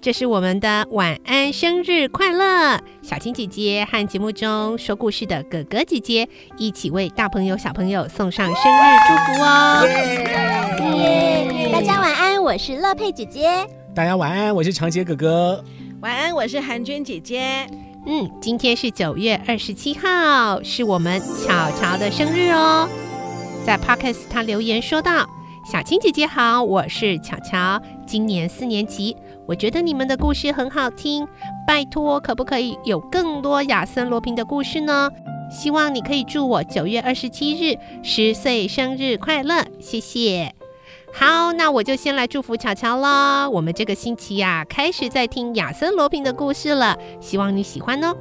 这是我们的晚安生日快乐，小青姐姐和节目中说故事的哥哥姐姐一起为大朋友小朋友送上生日祝福哦！耶！大家晚安，我是乐佩姐姐。大家晚安，我是长杰哥哥。晚安，我是韩娟姐姐。嗯，今天是九月二十七号，是我们巧巧的生日哦。在 Podcast 他留言说道：“小青姐姐好，我是巧巧，今年四年级。我觉得你们的故事很好听，拜托可不可以有更多亚森罗平的故事呢？希望你可以祝我九月二十七日十岁生日快乐，谢谢。好，那我就先来祝福巧巧了。我们这个星期呀、开始在听亚森罗平的故事了，希望你喜欢哦。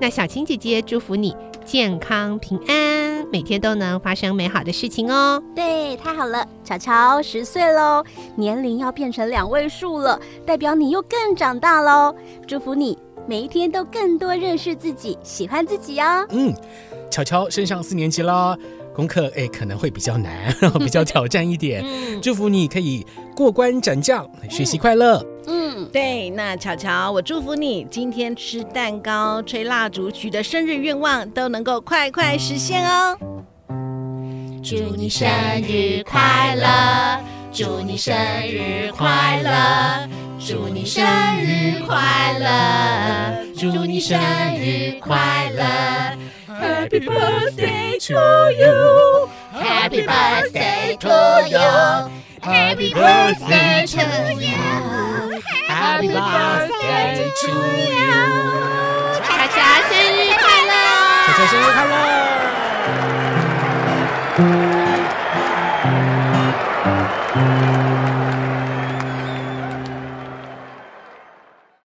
那小青姐姐祝福你健康平安。”每天都能发生美好的事情哦！对，太好了，巧巧十岁喽，年龄要变成两位数了，代表你又更长大喽！祝福你每一天都更多认识自己，喜欢自己哦。嗯，巧巧升上四年级了，功课哎可能会比较难，比较挑战一点。嗯，祝福你可以过关斩将，学习快乐。嗯。对，那巧巧，我祝福你今天吃蛋糕、吹蜡烛、许的生日愿望都能够快快实现哦！祝你生日快乐！祝你生日快乐！祝你生日快乐！祝你生日快乐！Happy birthday to you! Happy birthday to you! Happy birthday to you! Happy birthday to you！恰恰生日快乐！恰恰生日快乐！